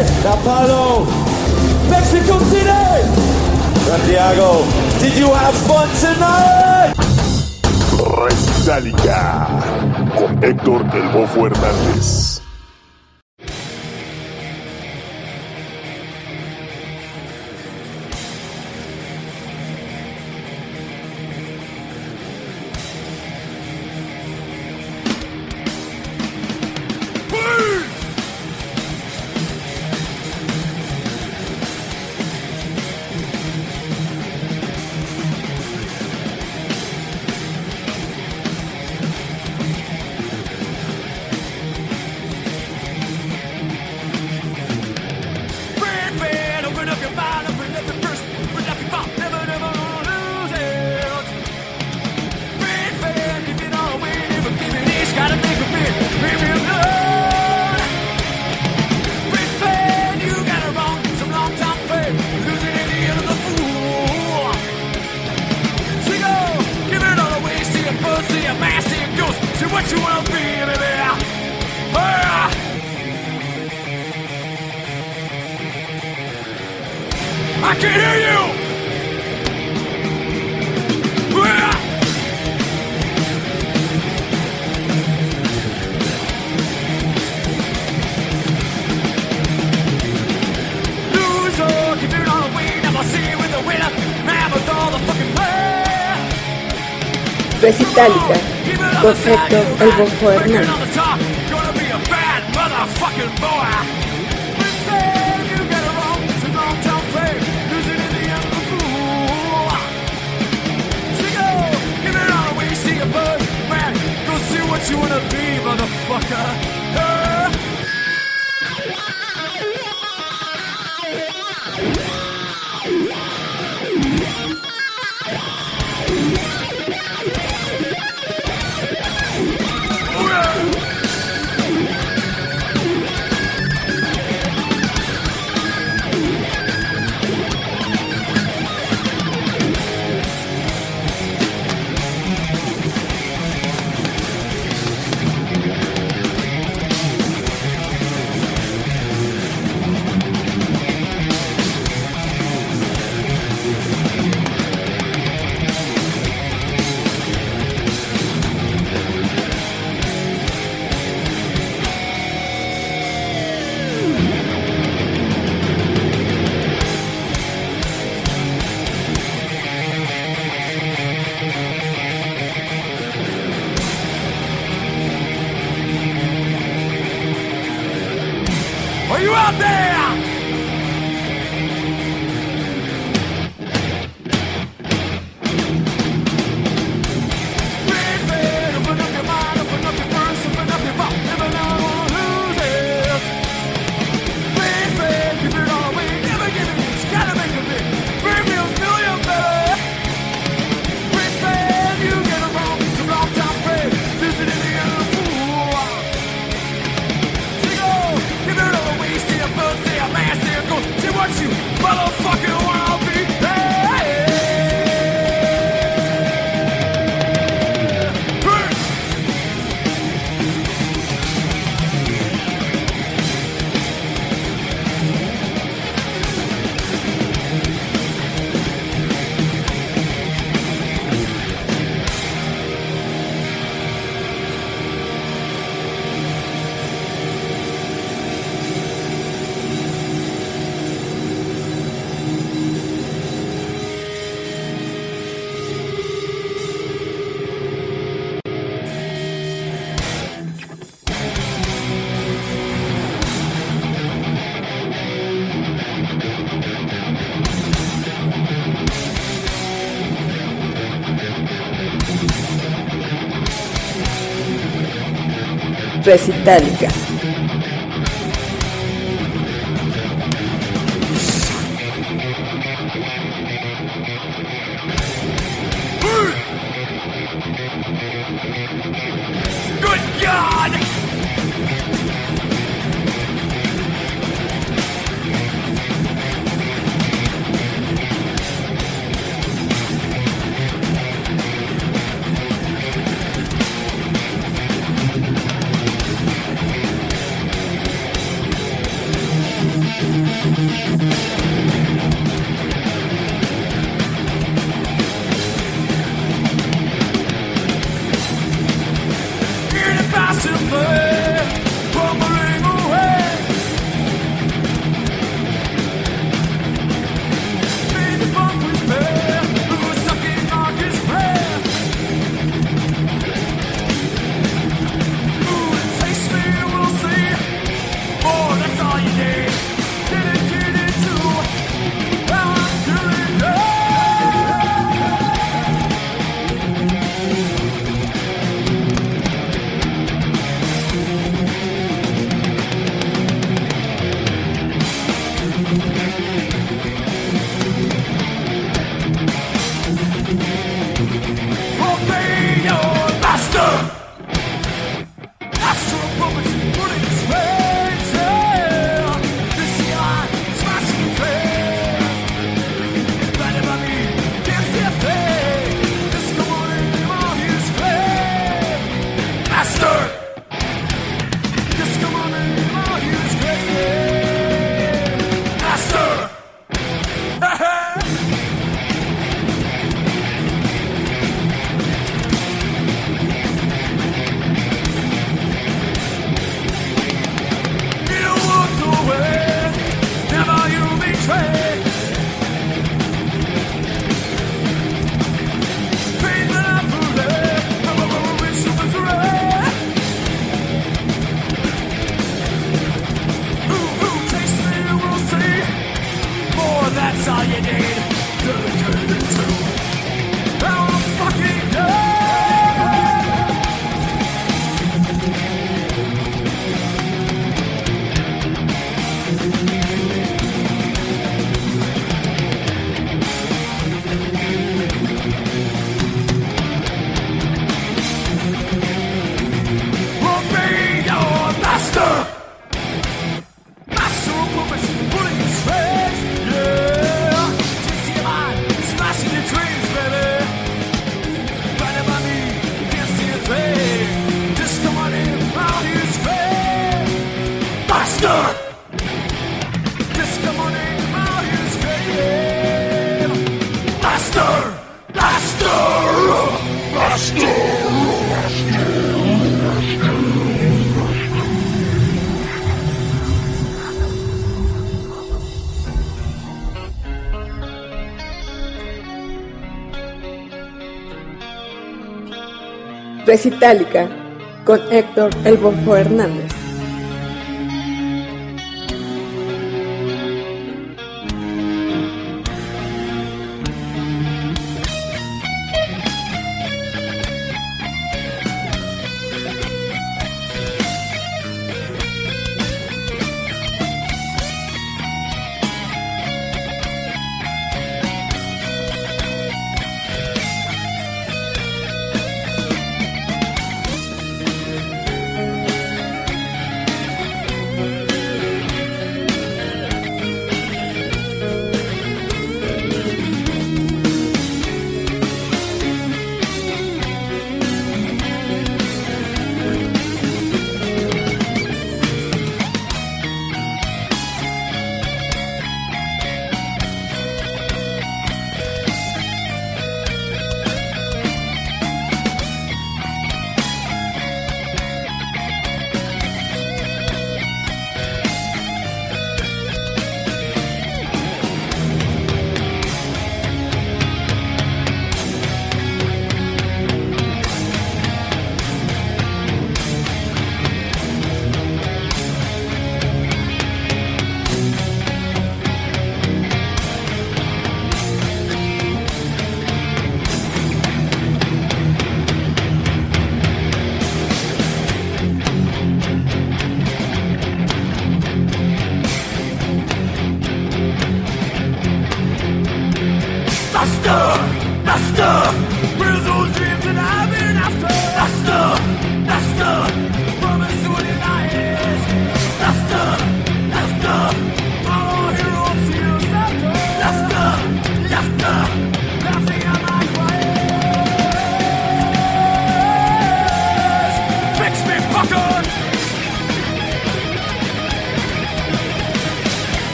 Apollo, Mexico City, Santiago. Did you have fun tonight? Restálica con Héctor El Bofo Hernández. metálica, concepto El Bonjo Hernández. metálica. Recitálica con Héctor El Bofo Hernández.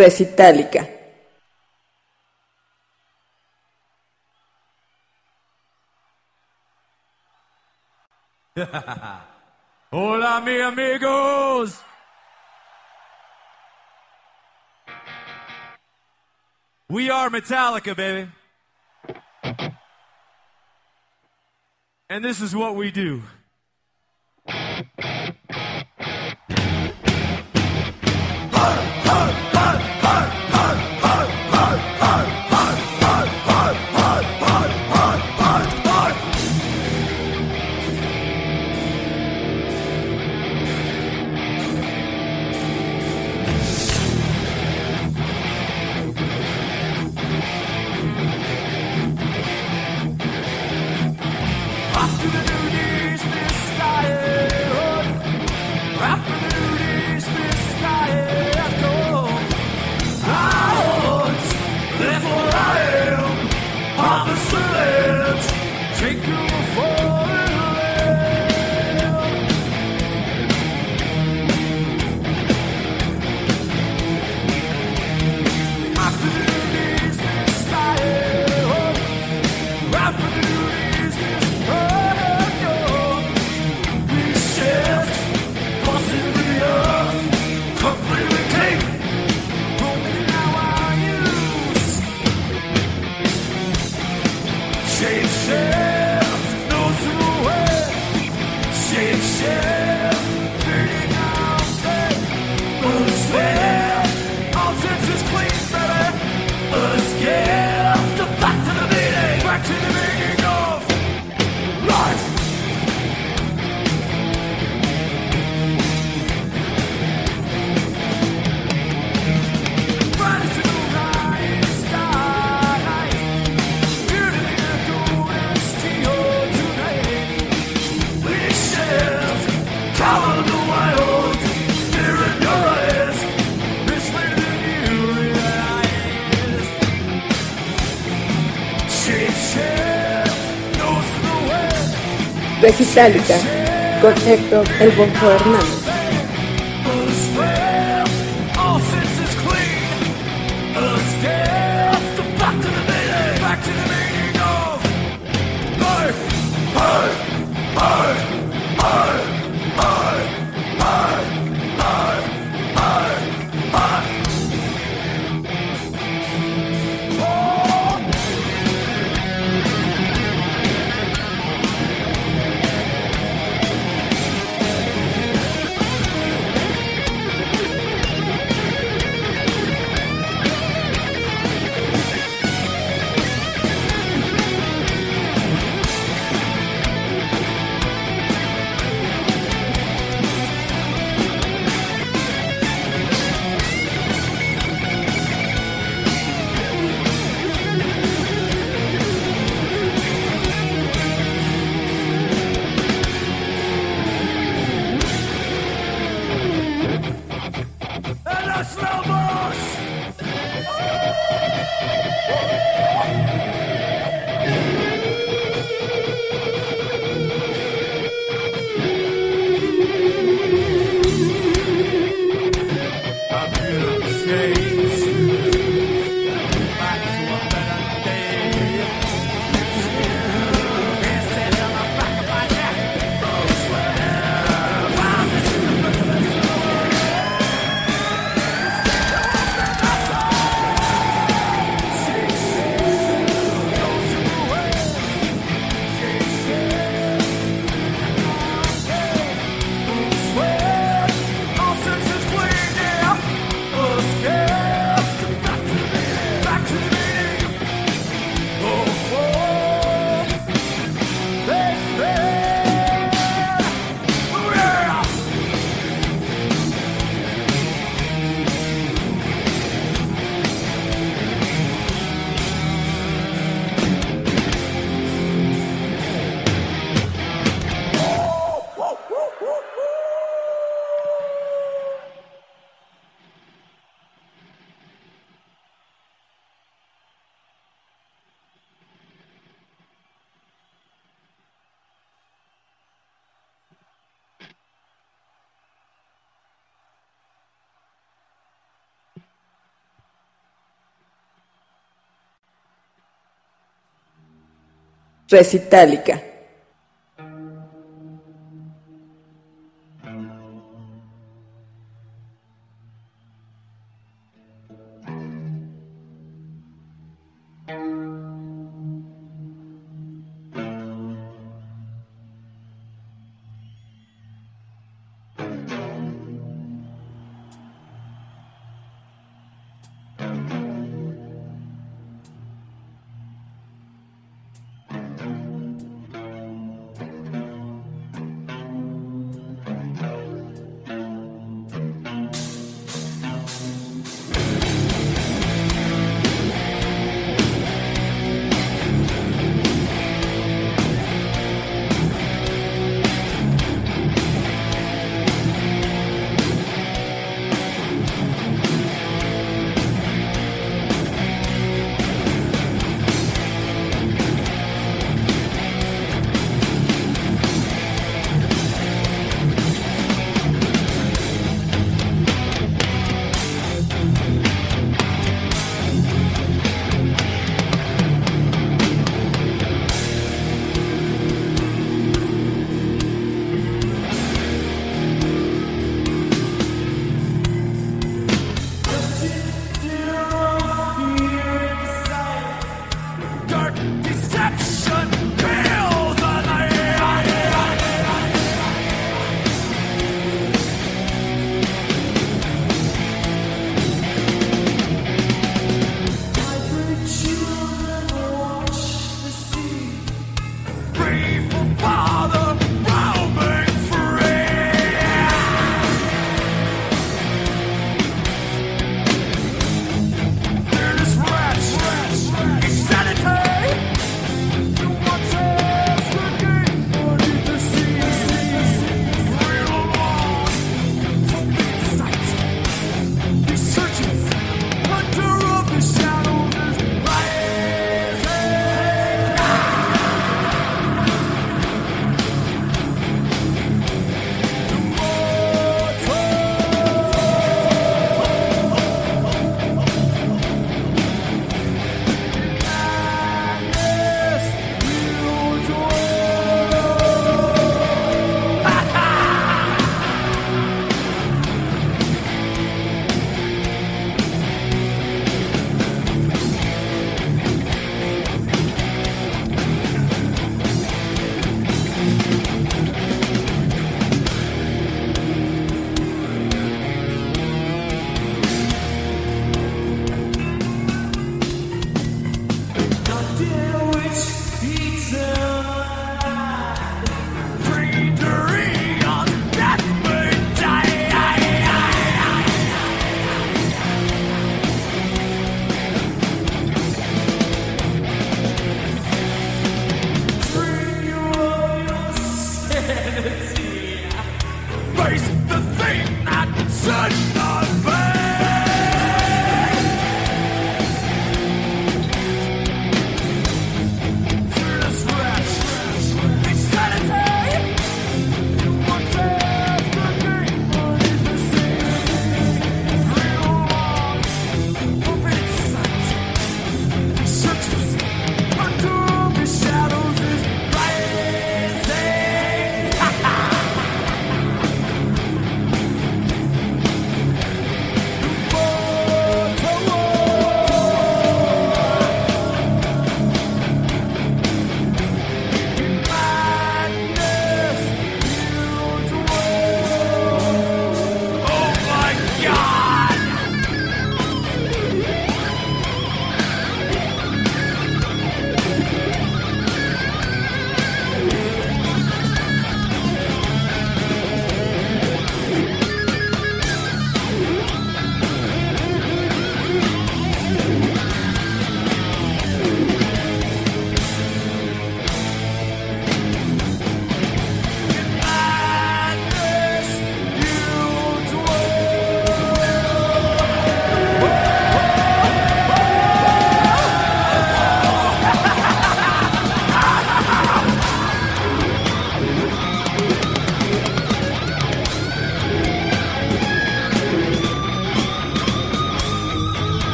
recitallica Hola mi amigos We are Metallica, baby. And this is what we do. Metálica con Héctor El Bonjo Hernández. Recitálica.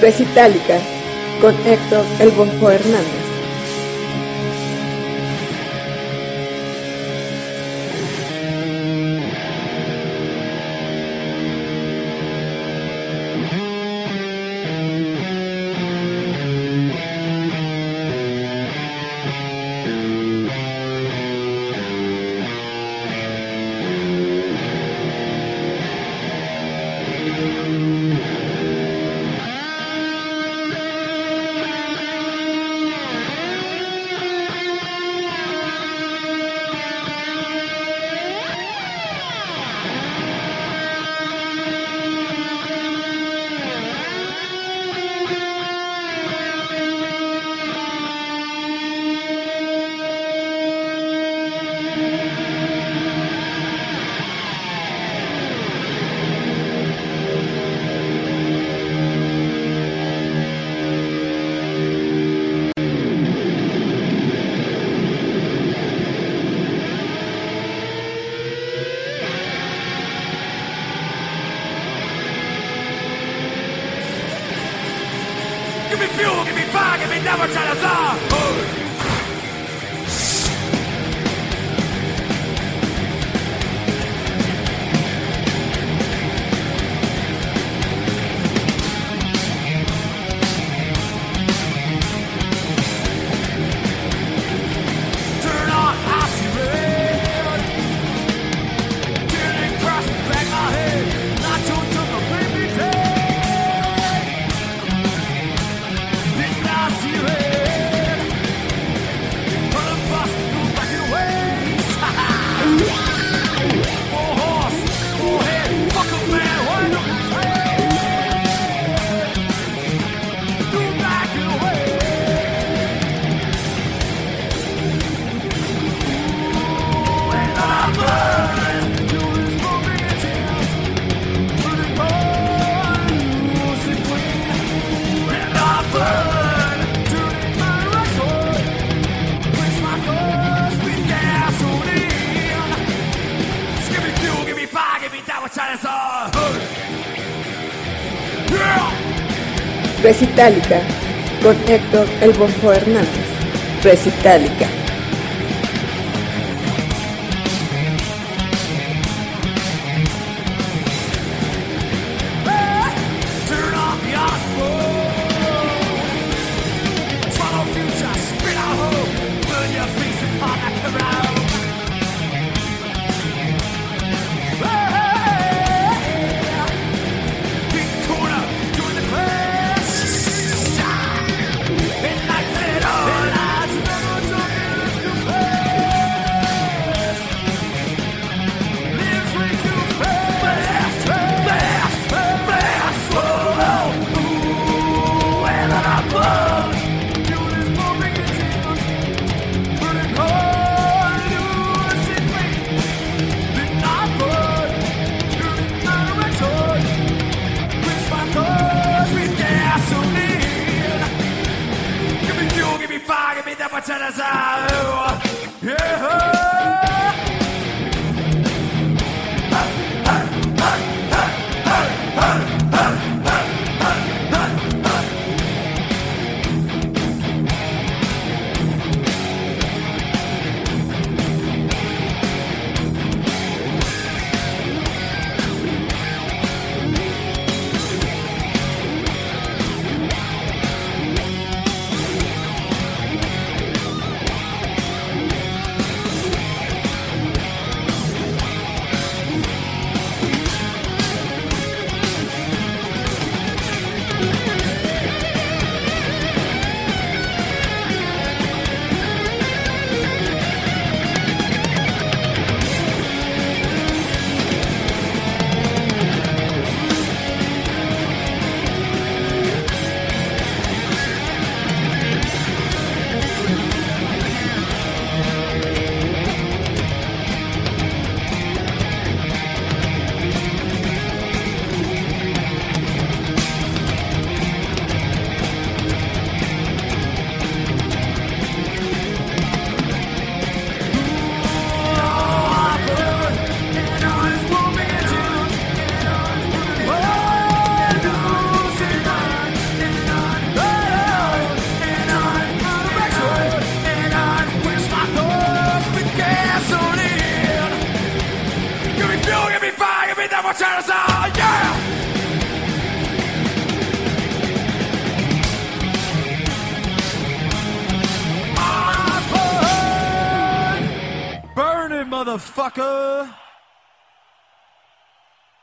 Recitálica con Héctor El Bonjo Hernández. Presitálica con Héctor El Bonfo Hernández. Presitálica.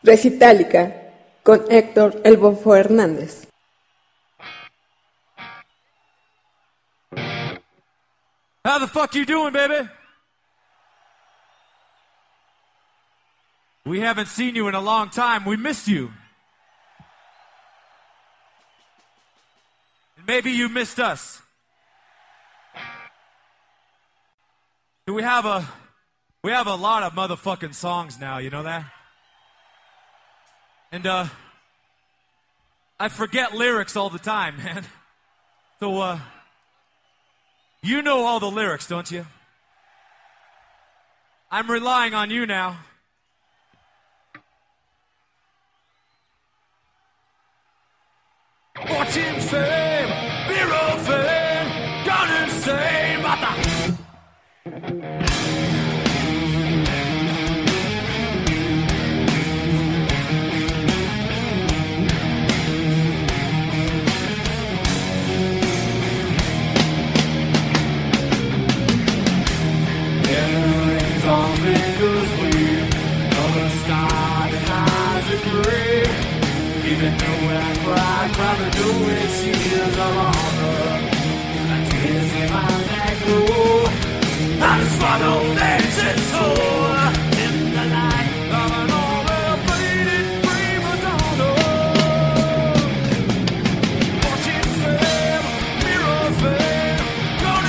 Recitallica con Héctor El Bofo Hernández. How the fuck you doing, baby? We haven't seen you in a long time. We missed you. And maybe you missed us. We have a we have a lot of motherfucking songs now, you know that? And uh I forget lyrics all the time, man. So uh you know all the lyrics, don't you? I'm relying on you now. Watching fame, hero fame, I'd rather do it of honor And swallowed and In the light of an faded prima donna Watching mirror gone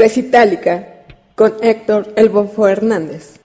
Recitálica con Héctor El Bofo Hernández.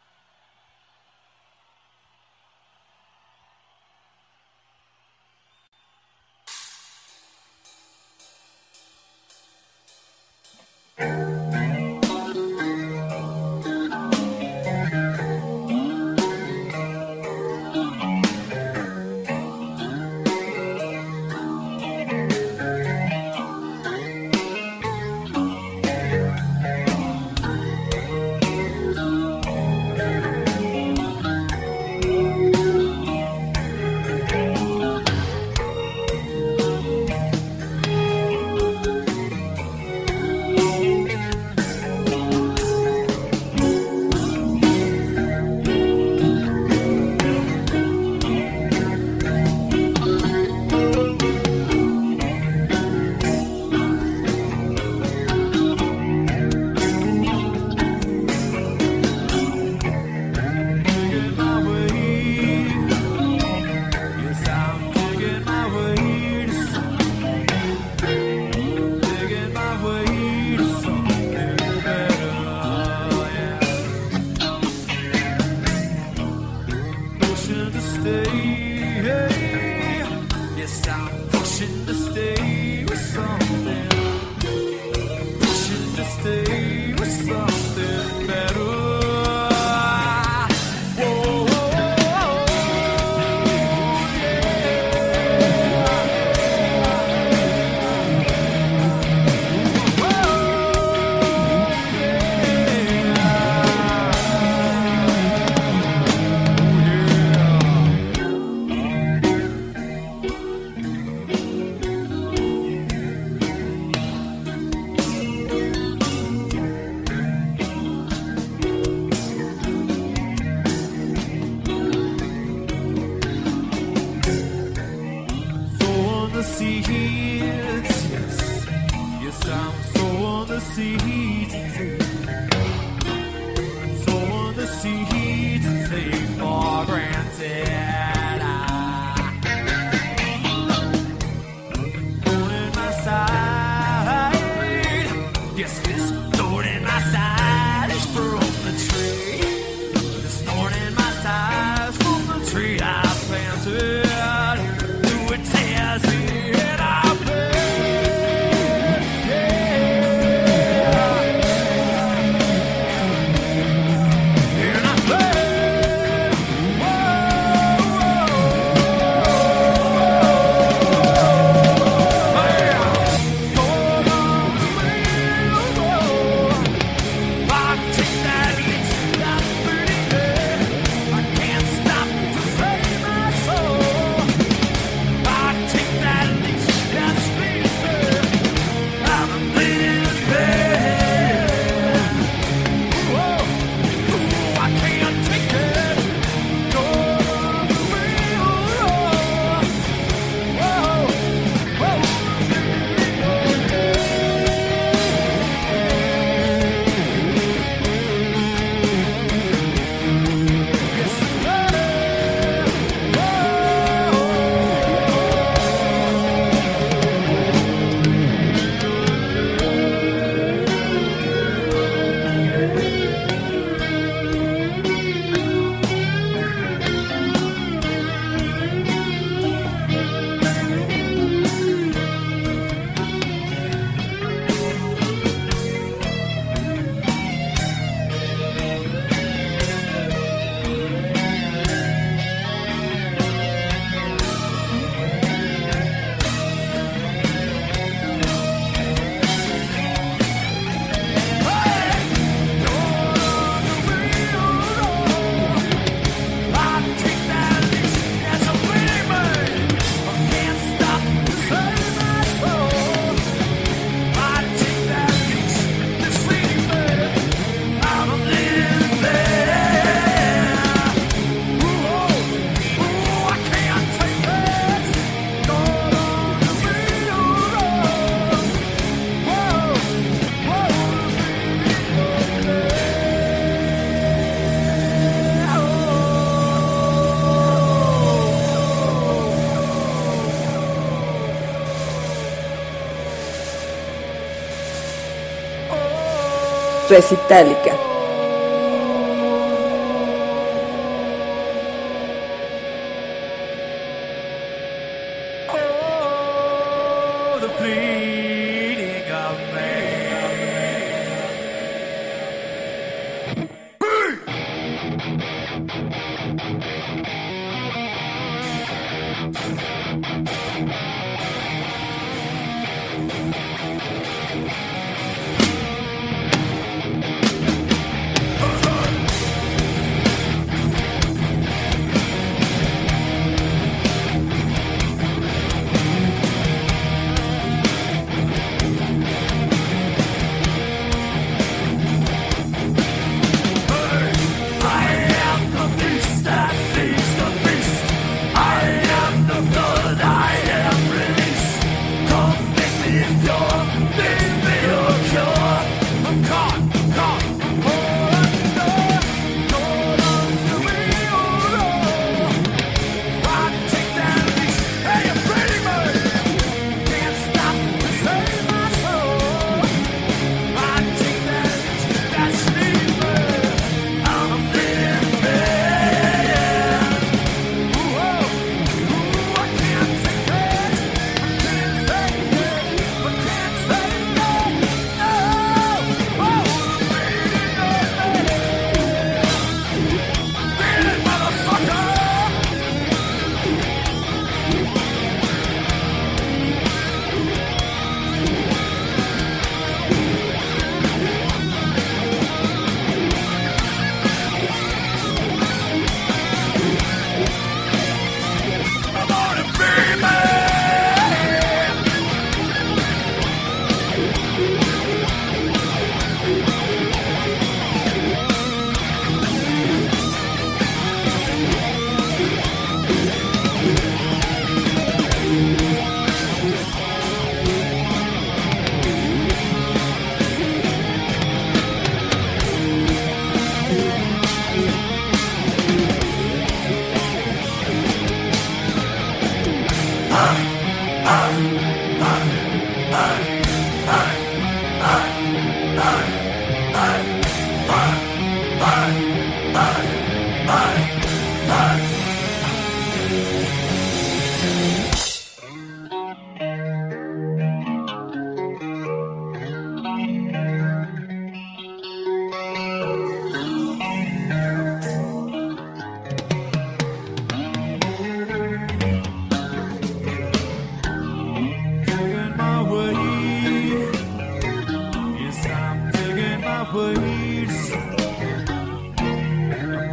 Recitálica.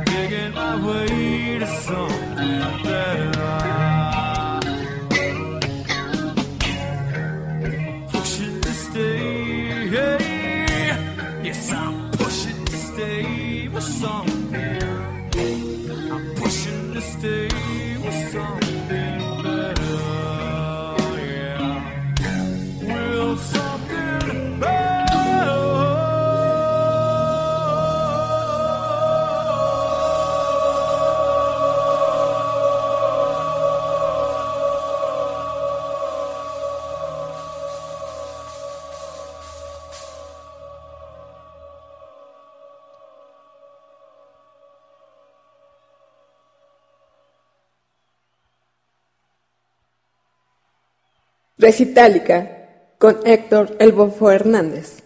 Digging my way to something. Recitálica con Héctor Elbofo Hernández.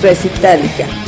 Recitálica.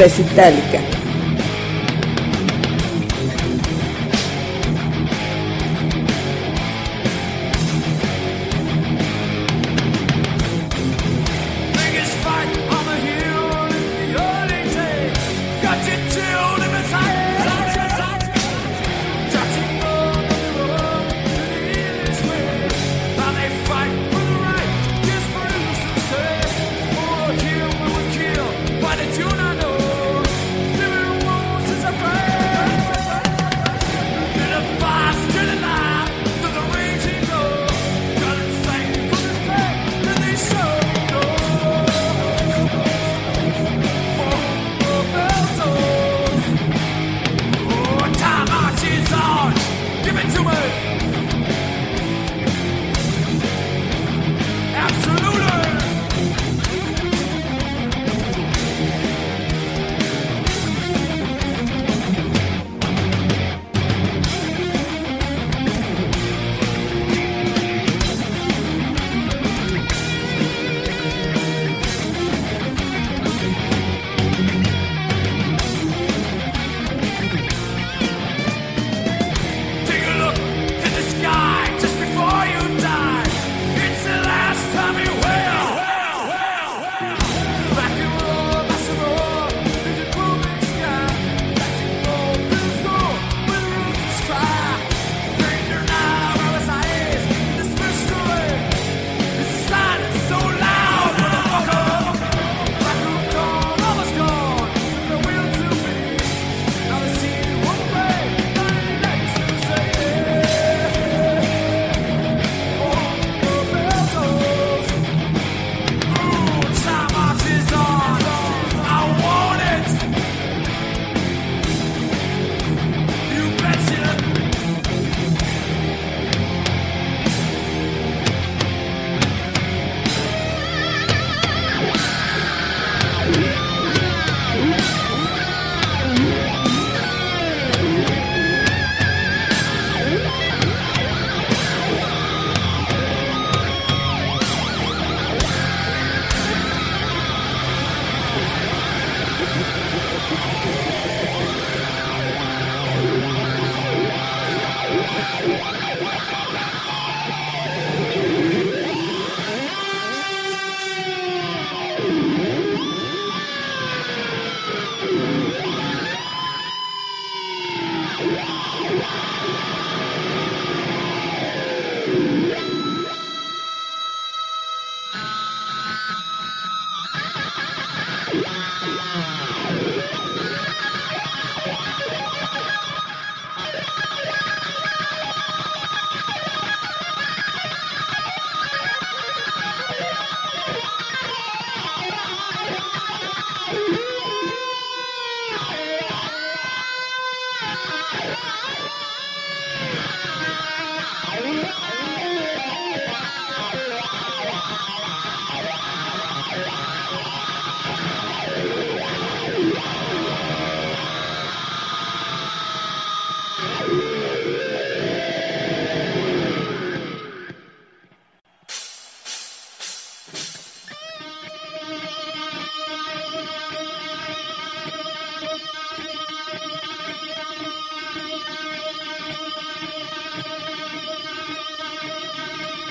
Press Itálica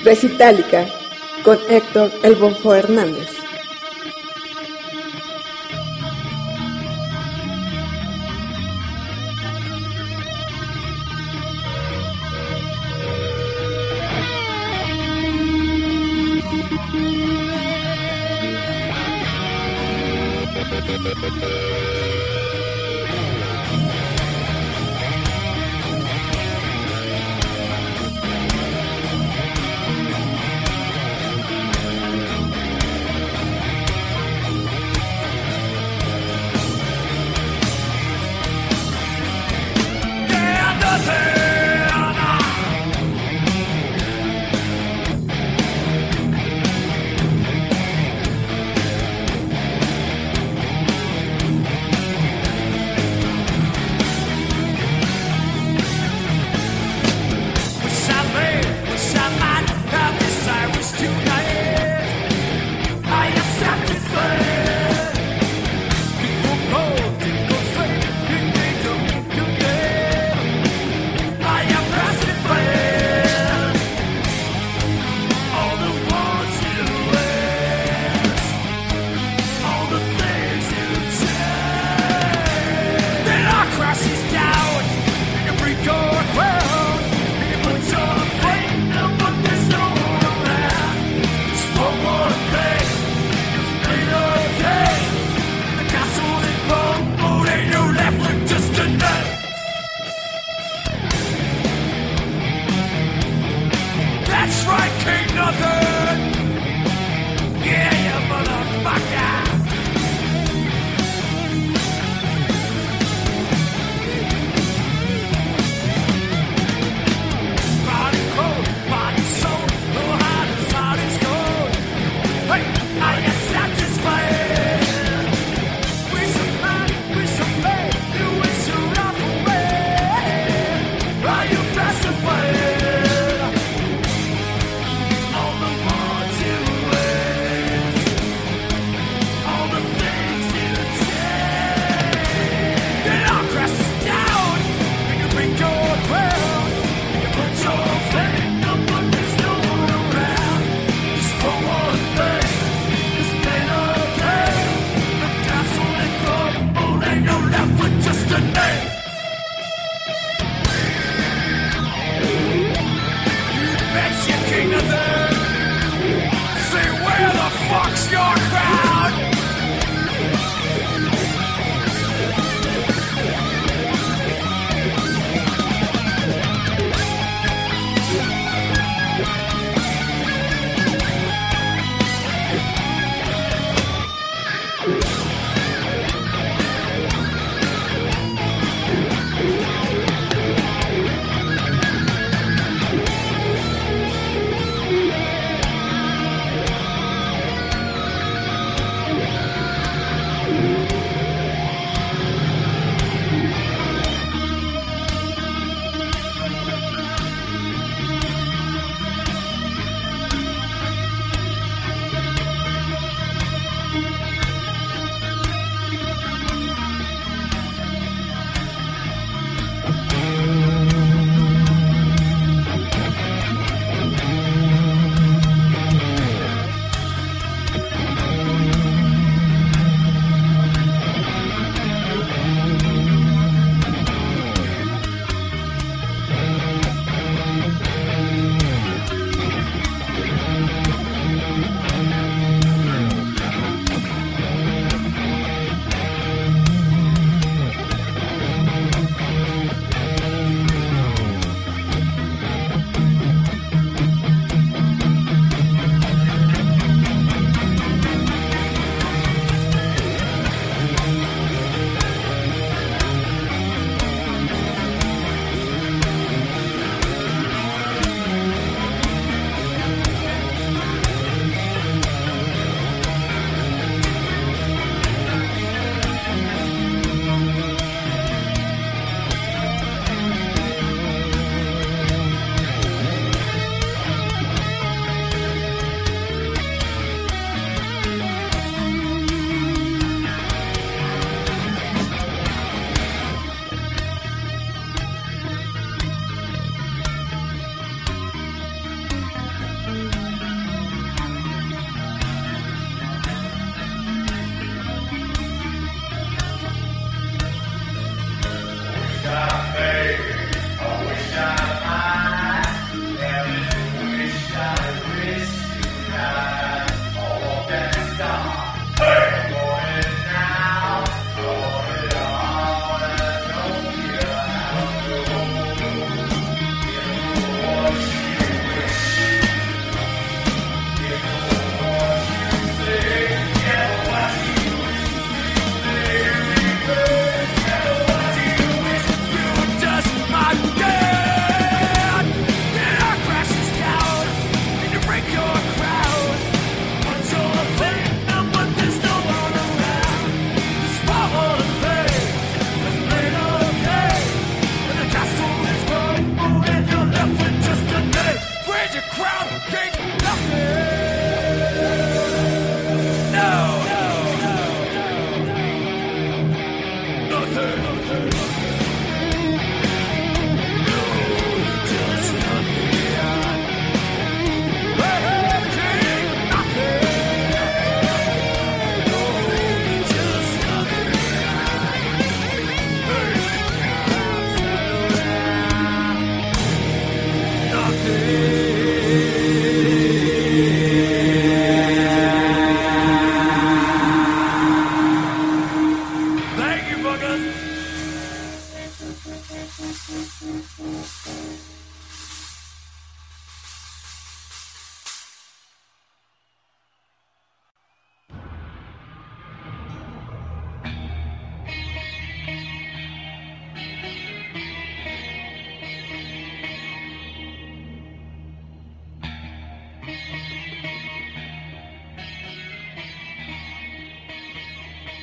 Recitálica con Héctor El Bonfo Hernández.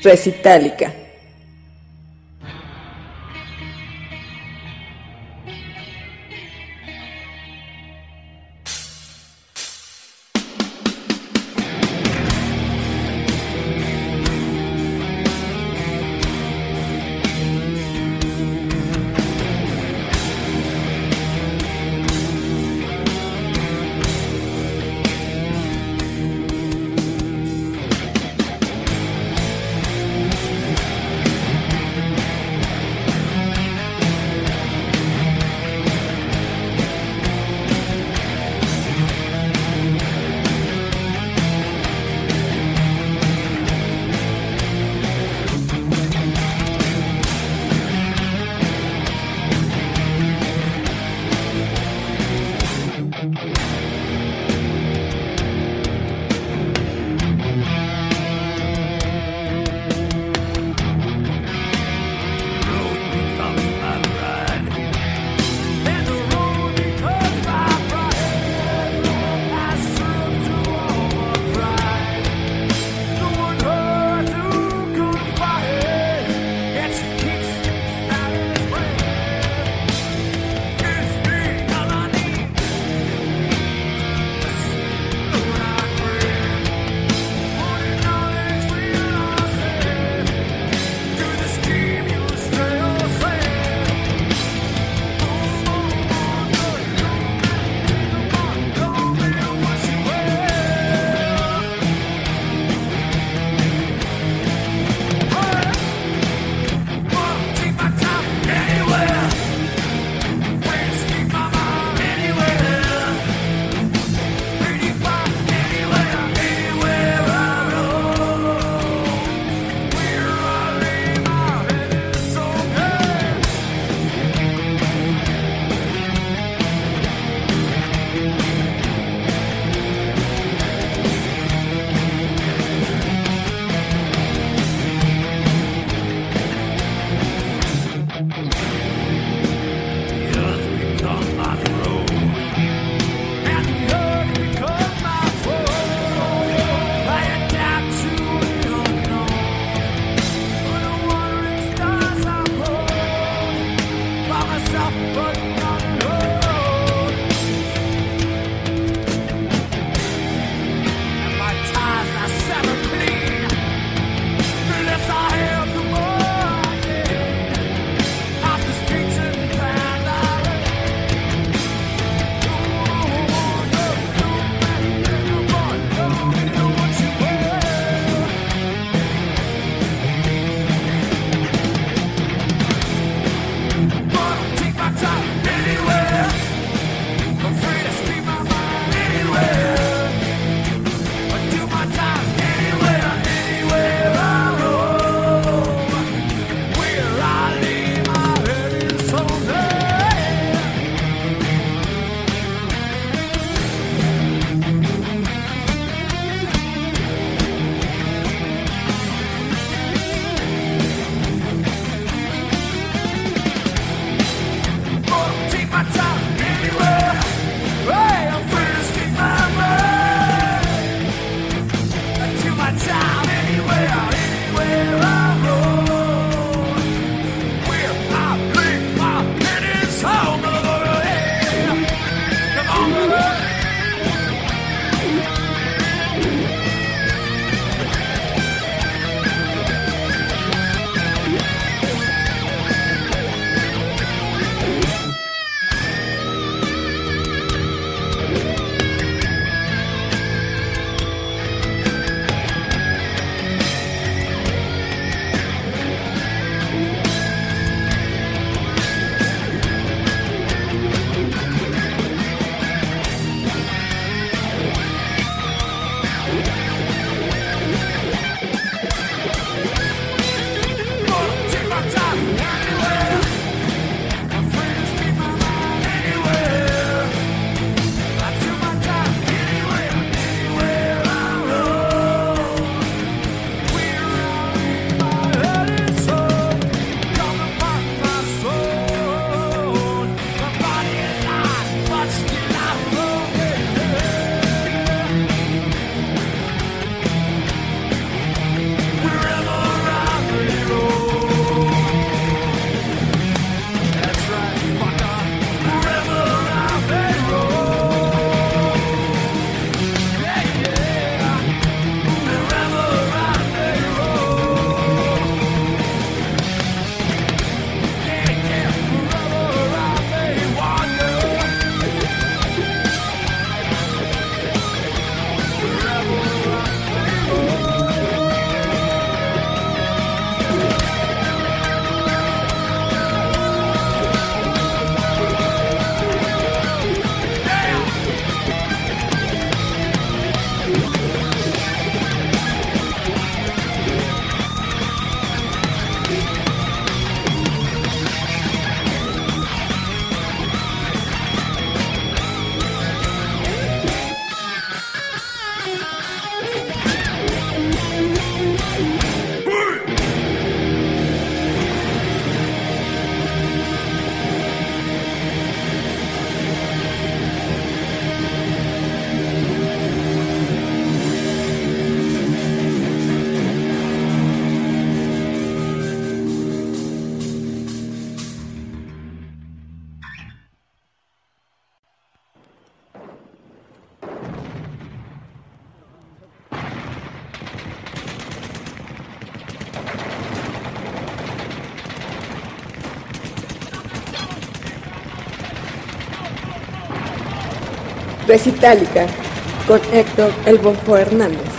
Recitálica. Recitálica con Héctor El Bonfo Hernández.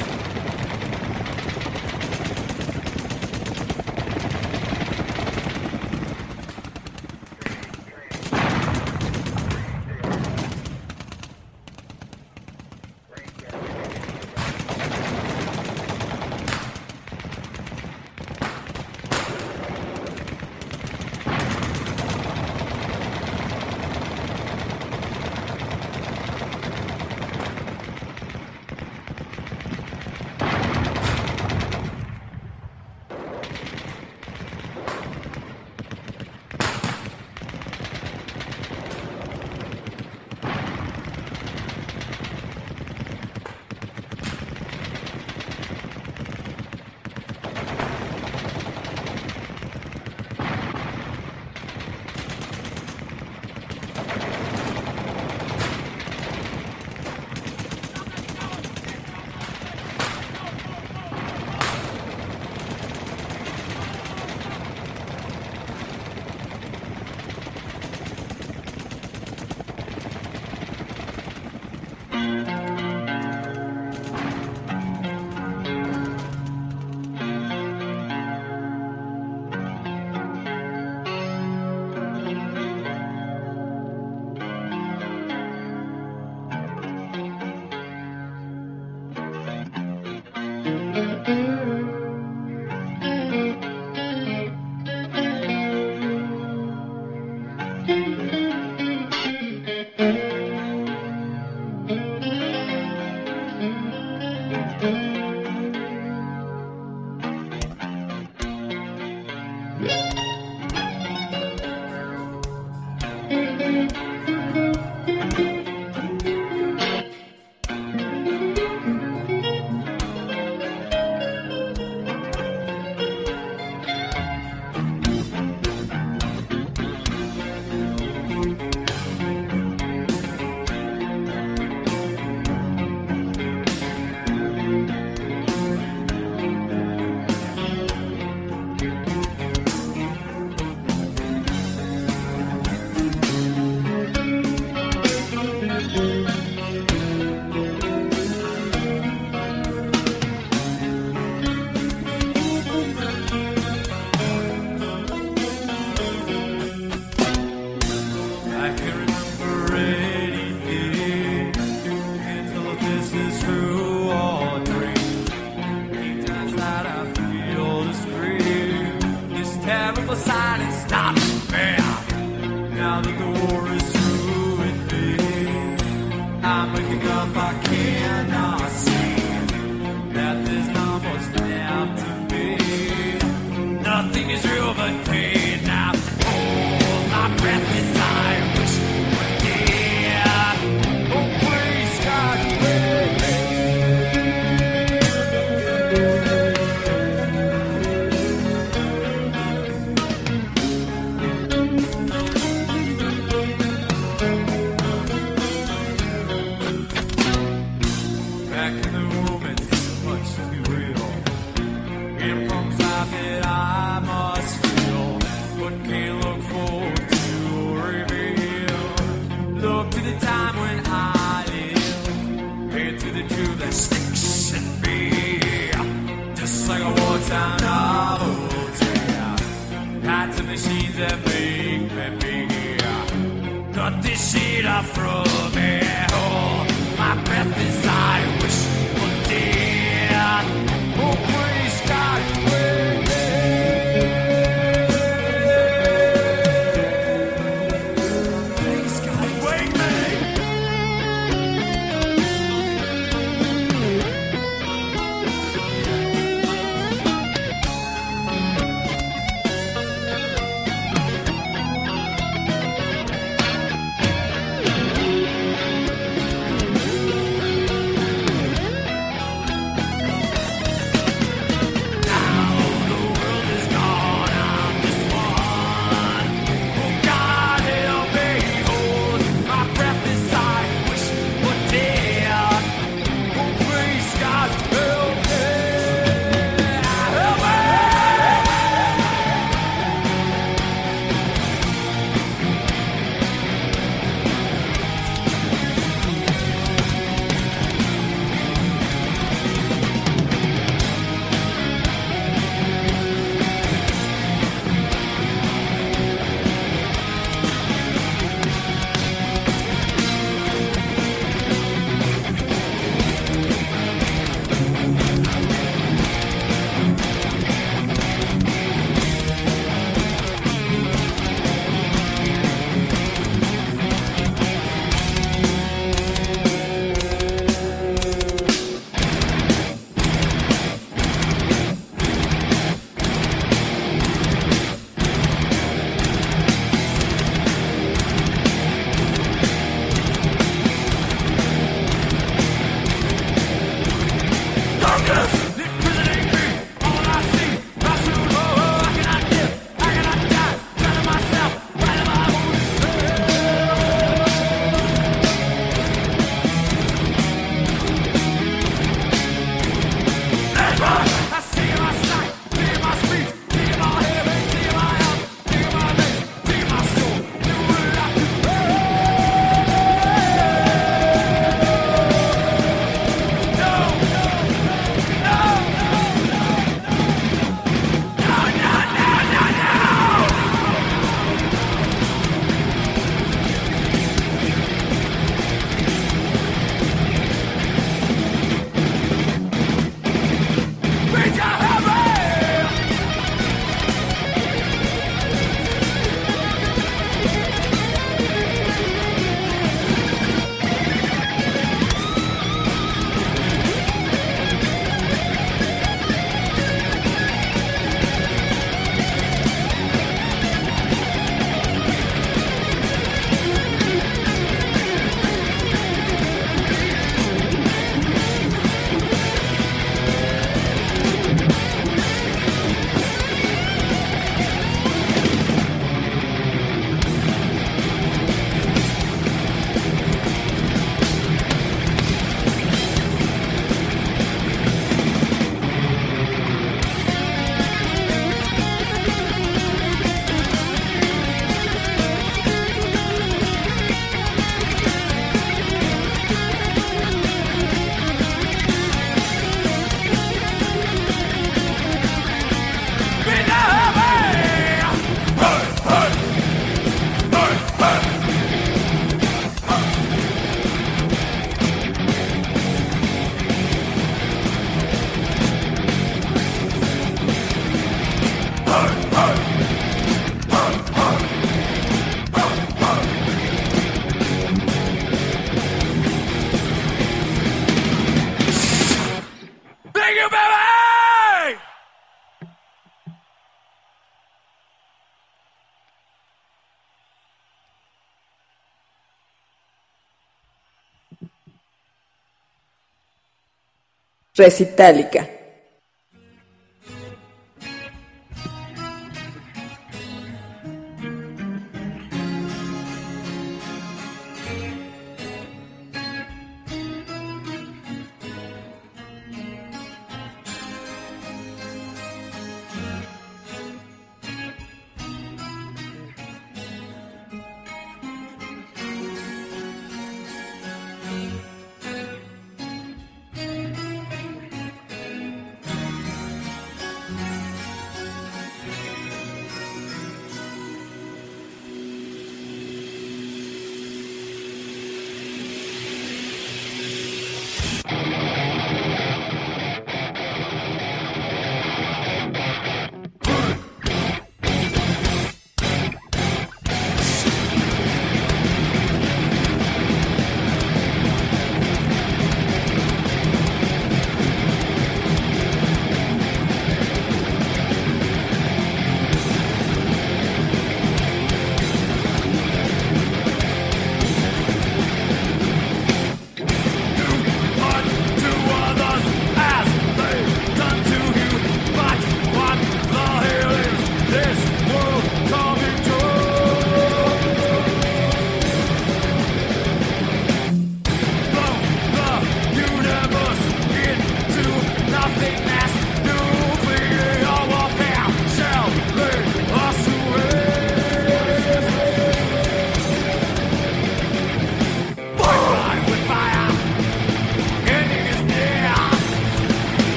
Recitálica.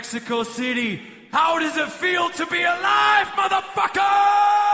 Mexico City, how does it feel to be alive, motherfucker?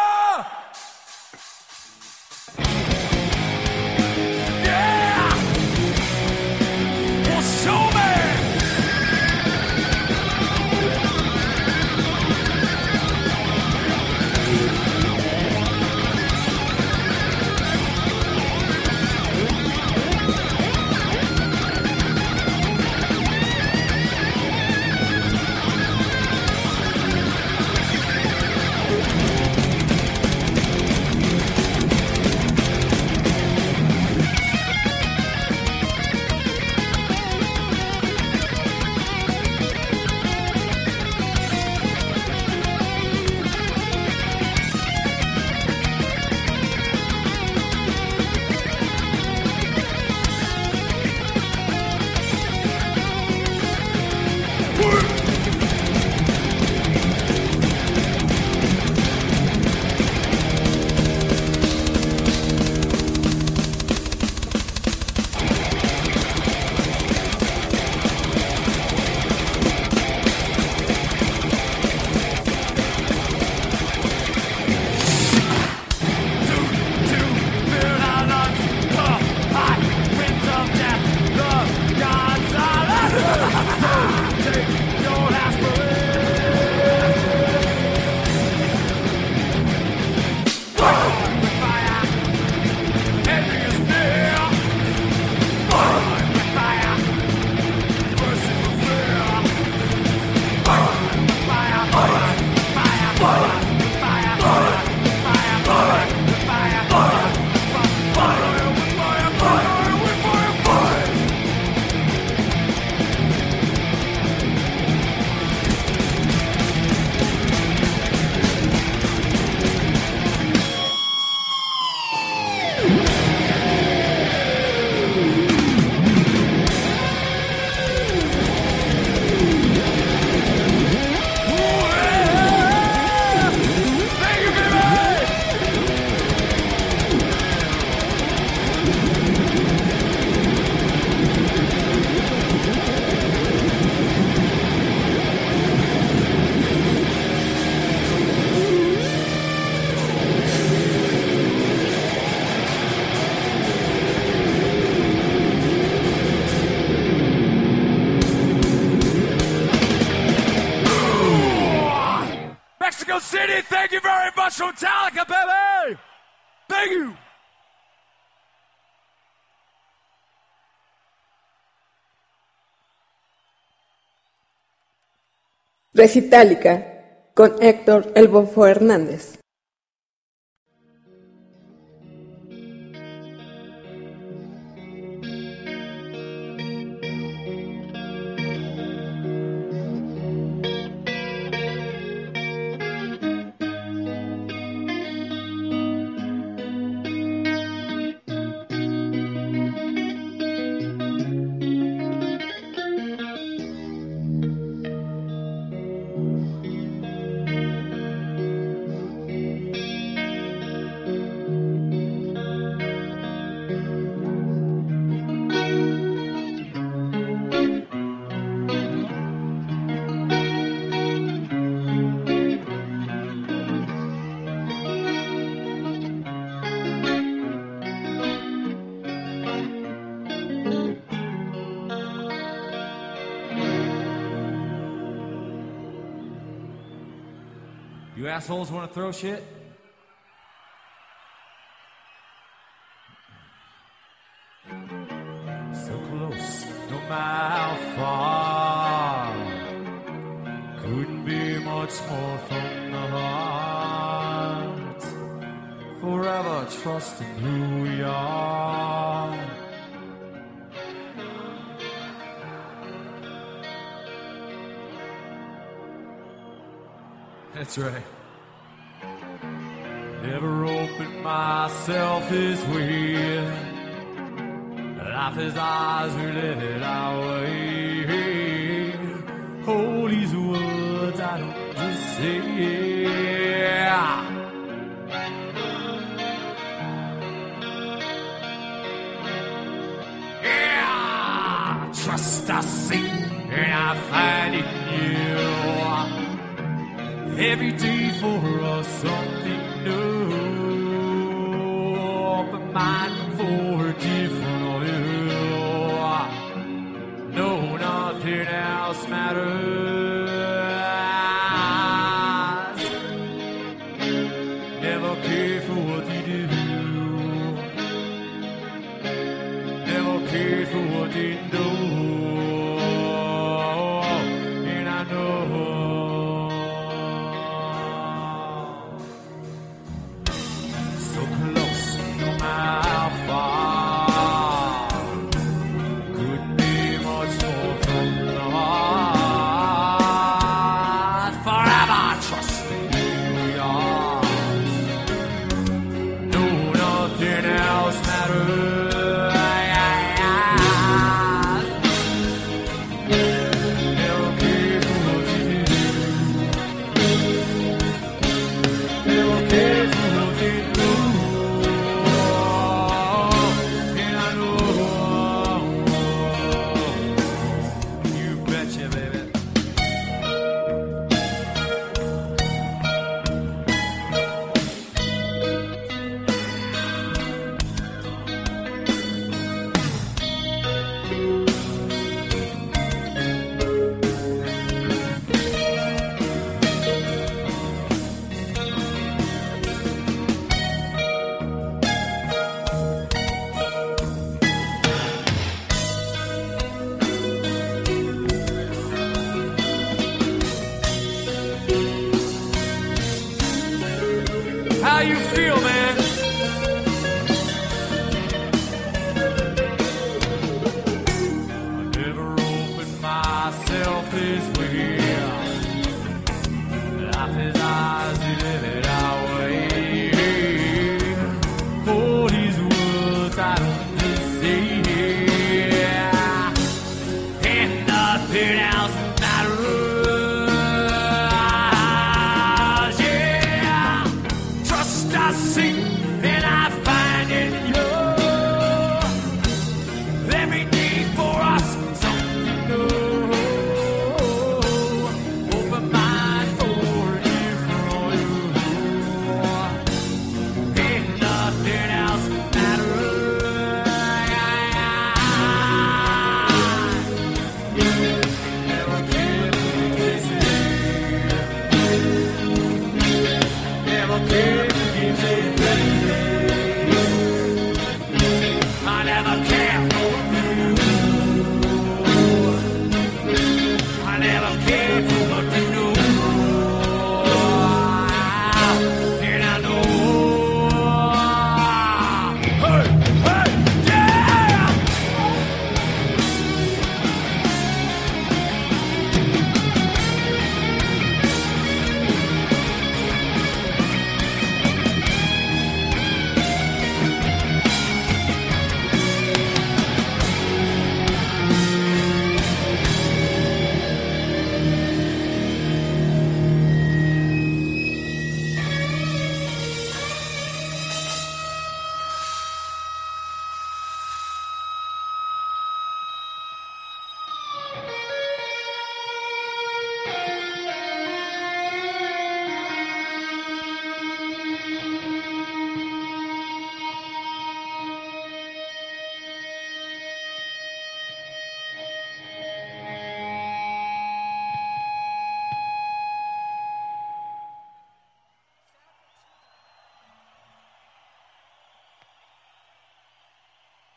Recitálica con Héctor Elbofo Hernández. assholes want to throw shit? So close, no mile far. Couldn't be much more from the heart. Forever trusting who we are. That's right. life is weird. Life is ours, we live it out.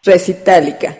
Recitálica.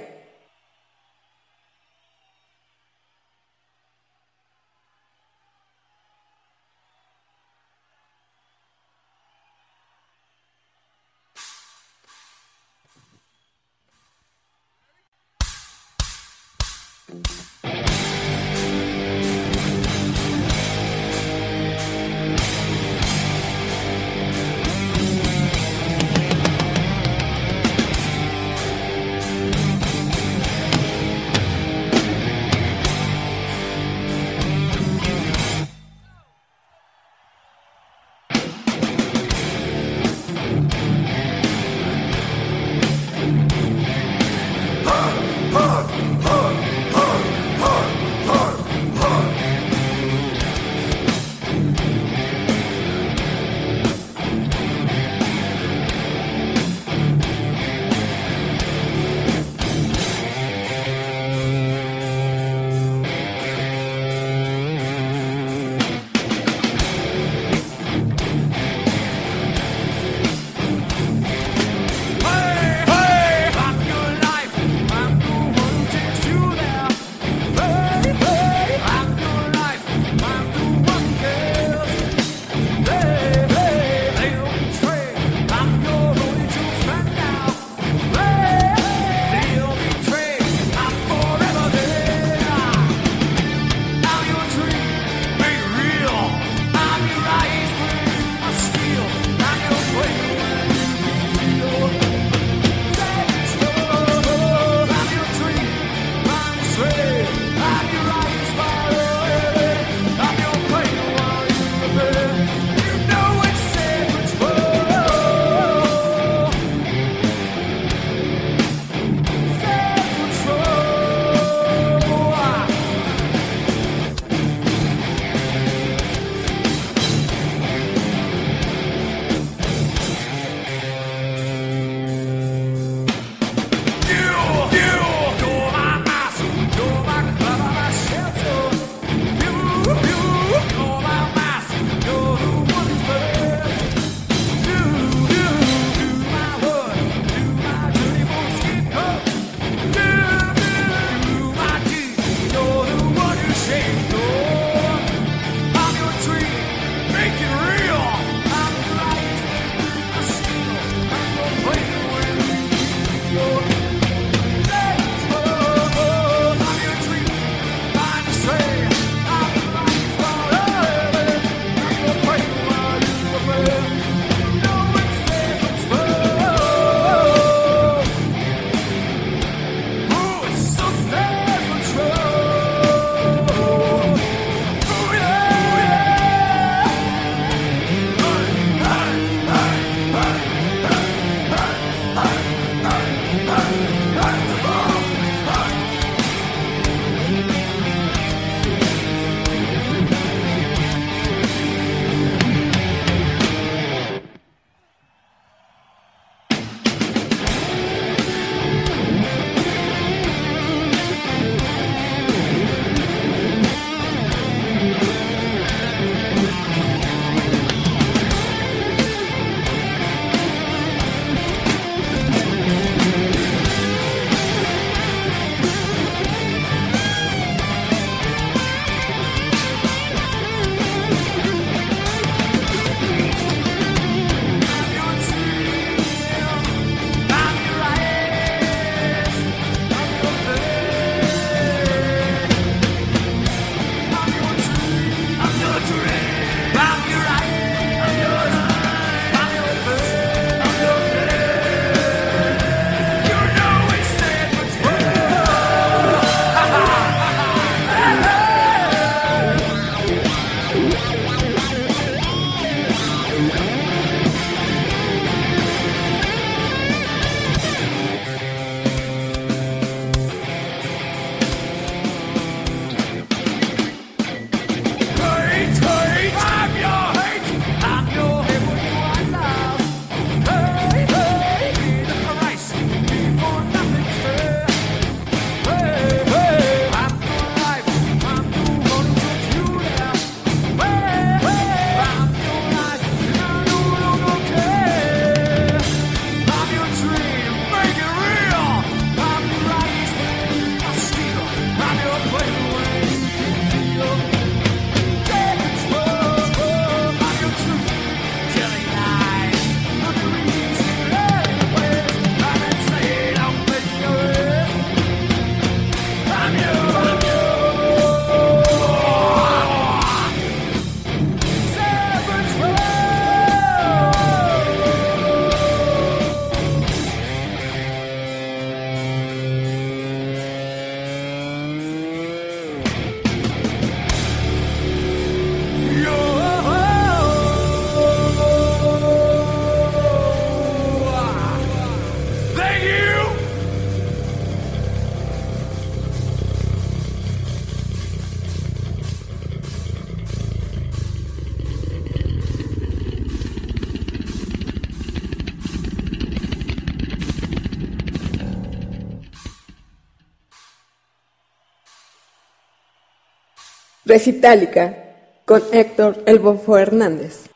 Recitálica con Héctor El Bofo Hernández.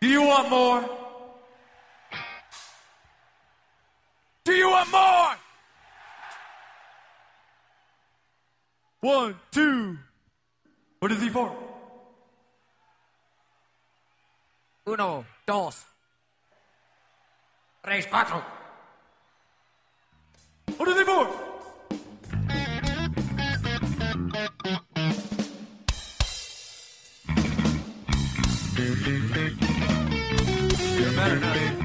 Do you want more? Do you want more? One, two. What is he for? Uno, dos, tres, cuatro. What is he for? You're better not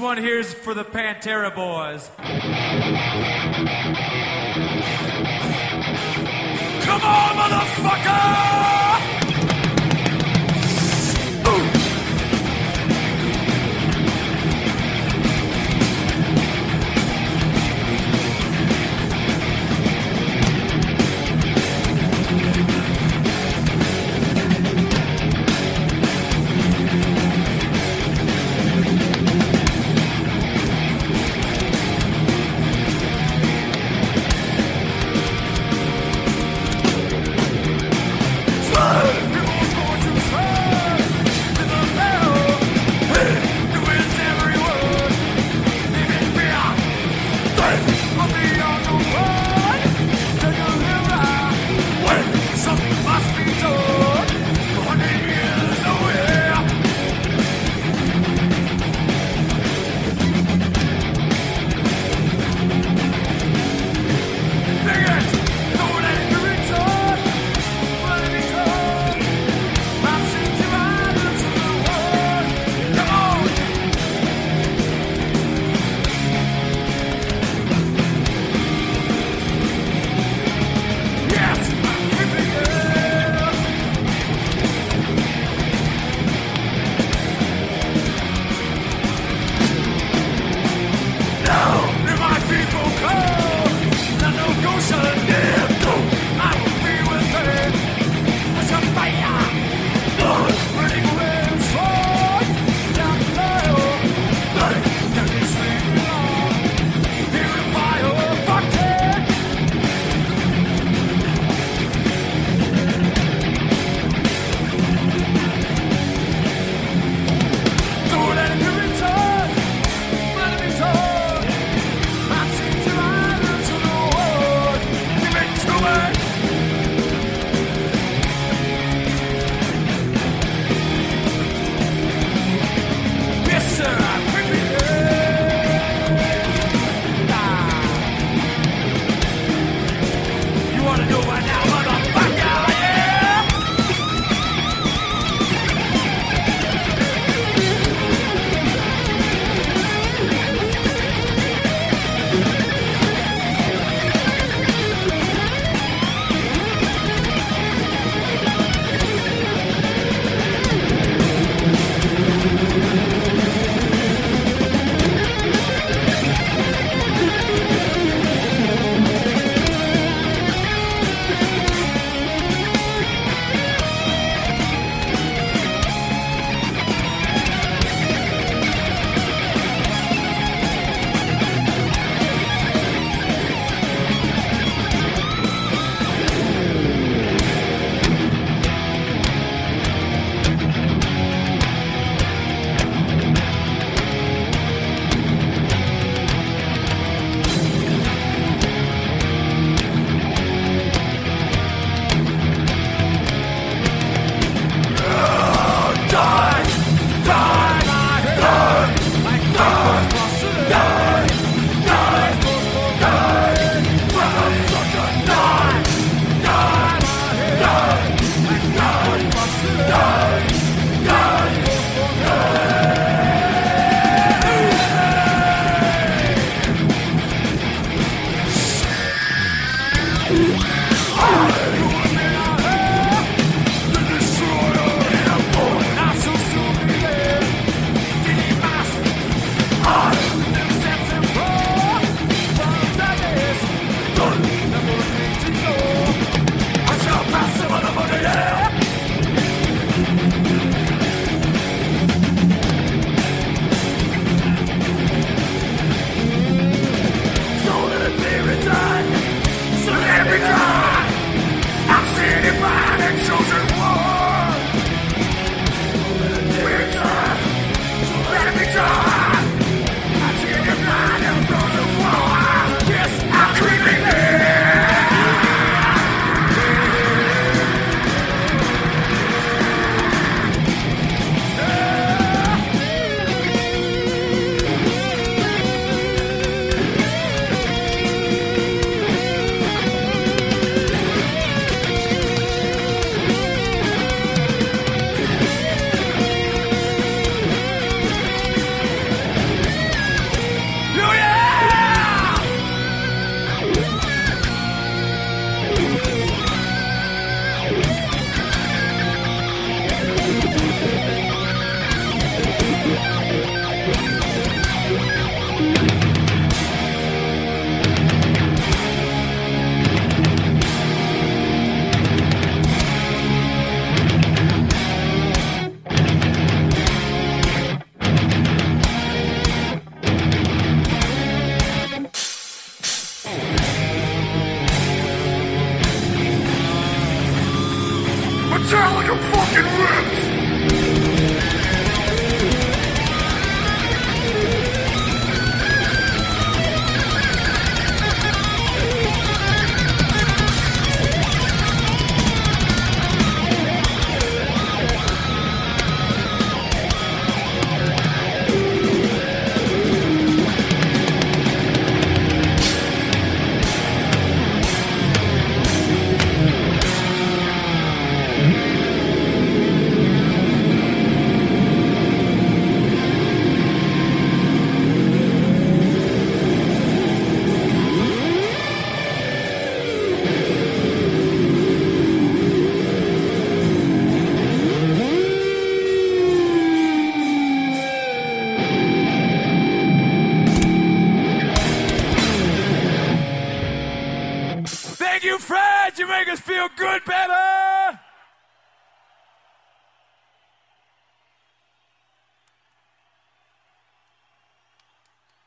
one here's for the Pantera boys. Come on, motherfucker!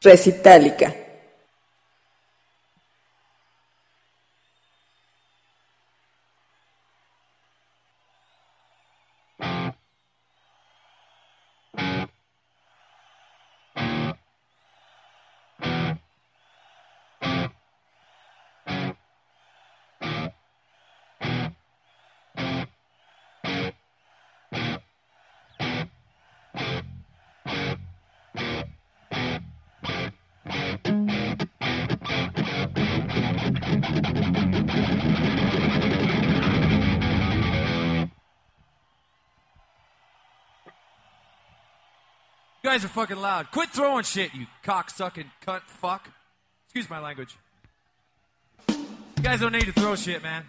Recitálica. Guys are fucking loud. Quit throwing shit, you cocksucking cunt fuck. Excuse my language. You guys don't need to throw shit, man.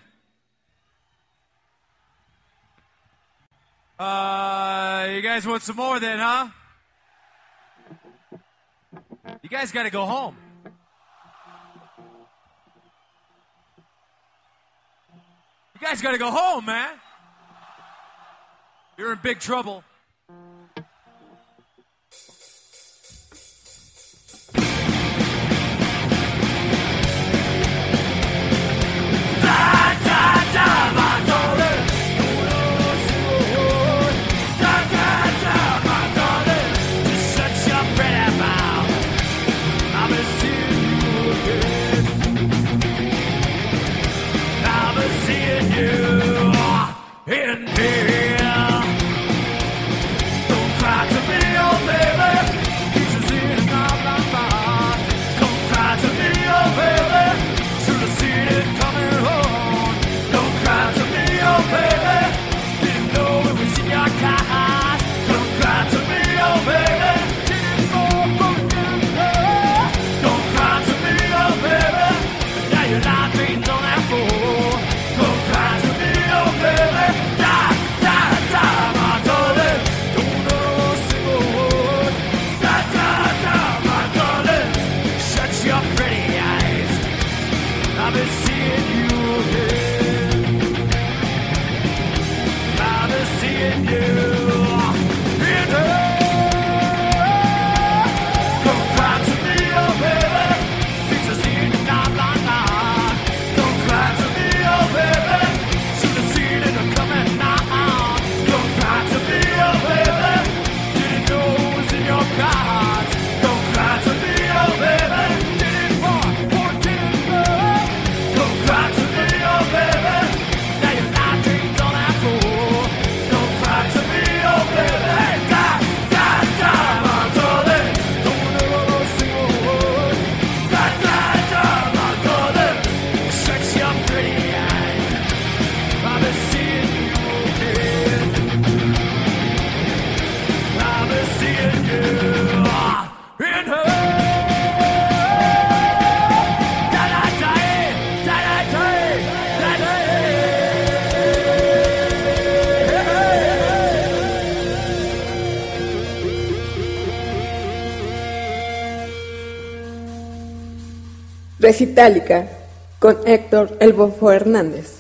Uh, you guys want some more then, huh? You guys gotta go home. You guys gotta go home, man. You're in big trouble. Recitálica con Héctor El Bofo Hernández.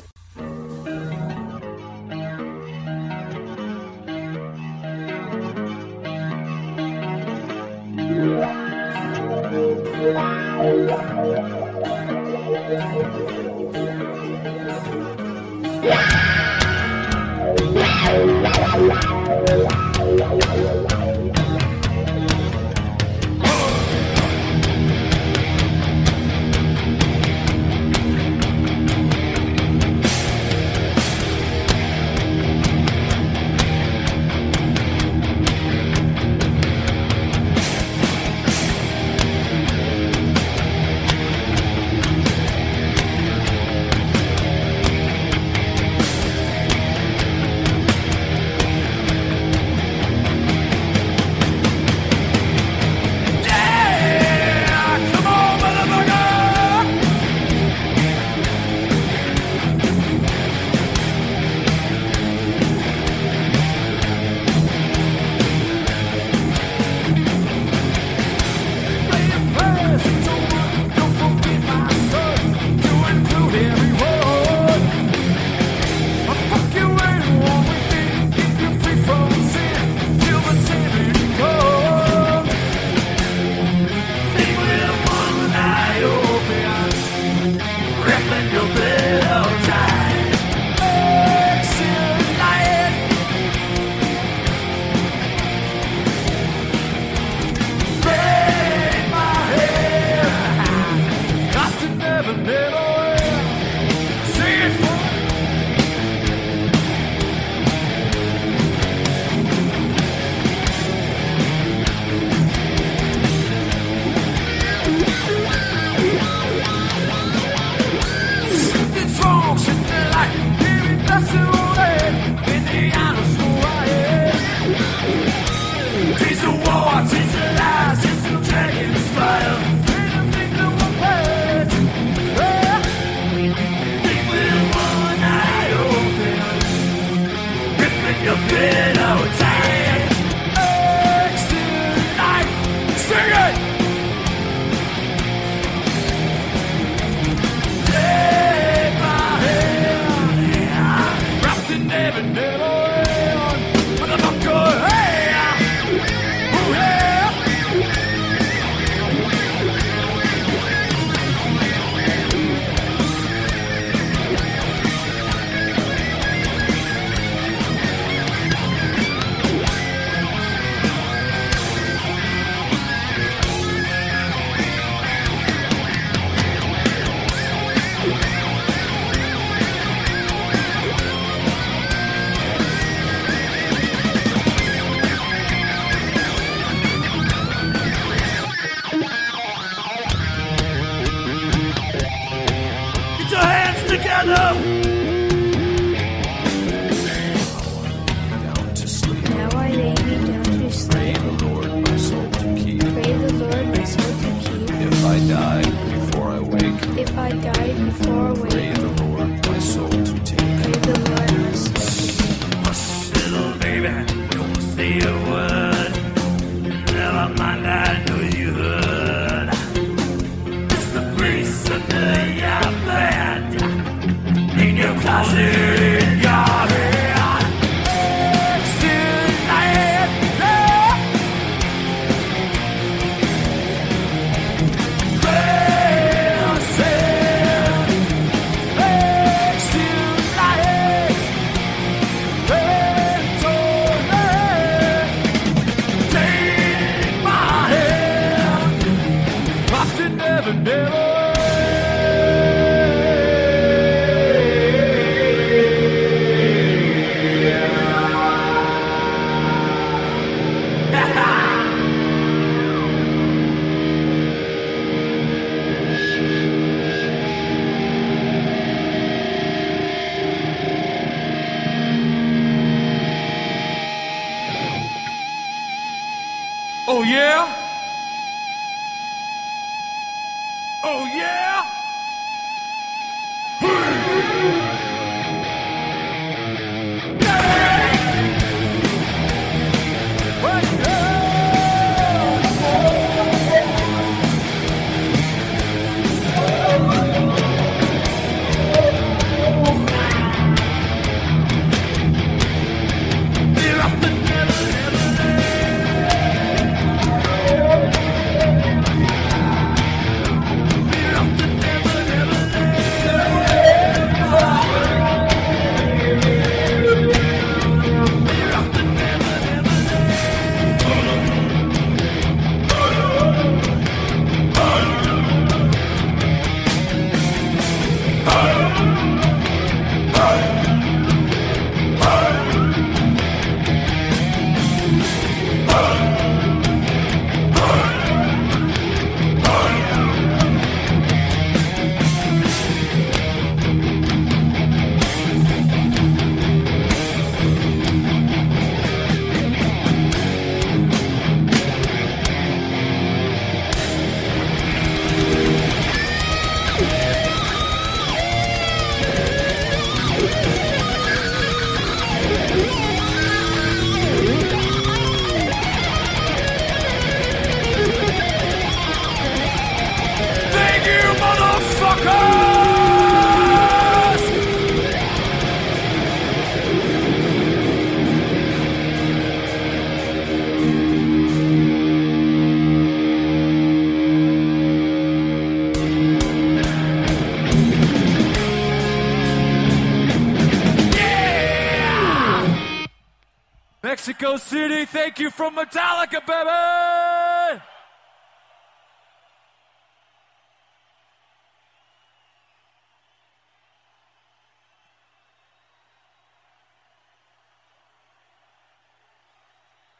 from Metallica, baby!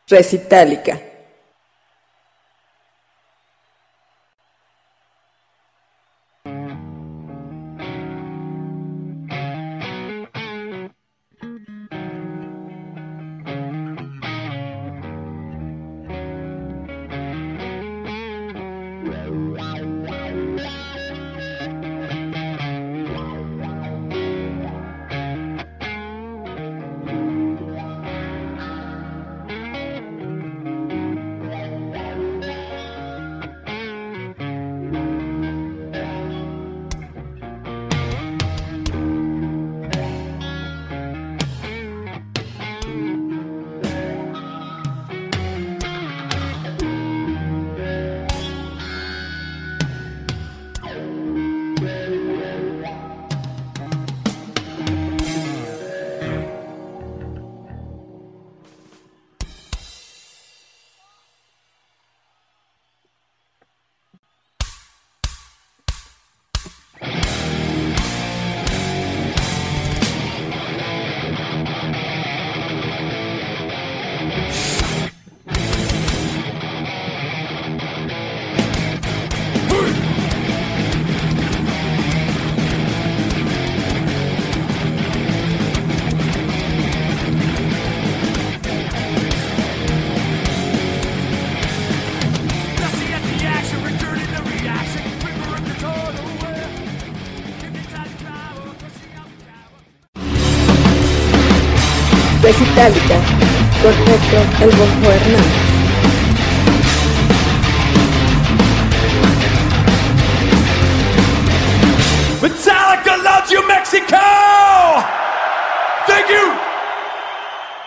Recitallica. Vez itálica, por Pedro el Bonjo Hernández.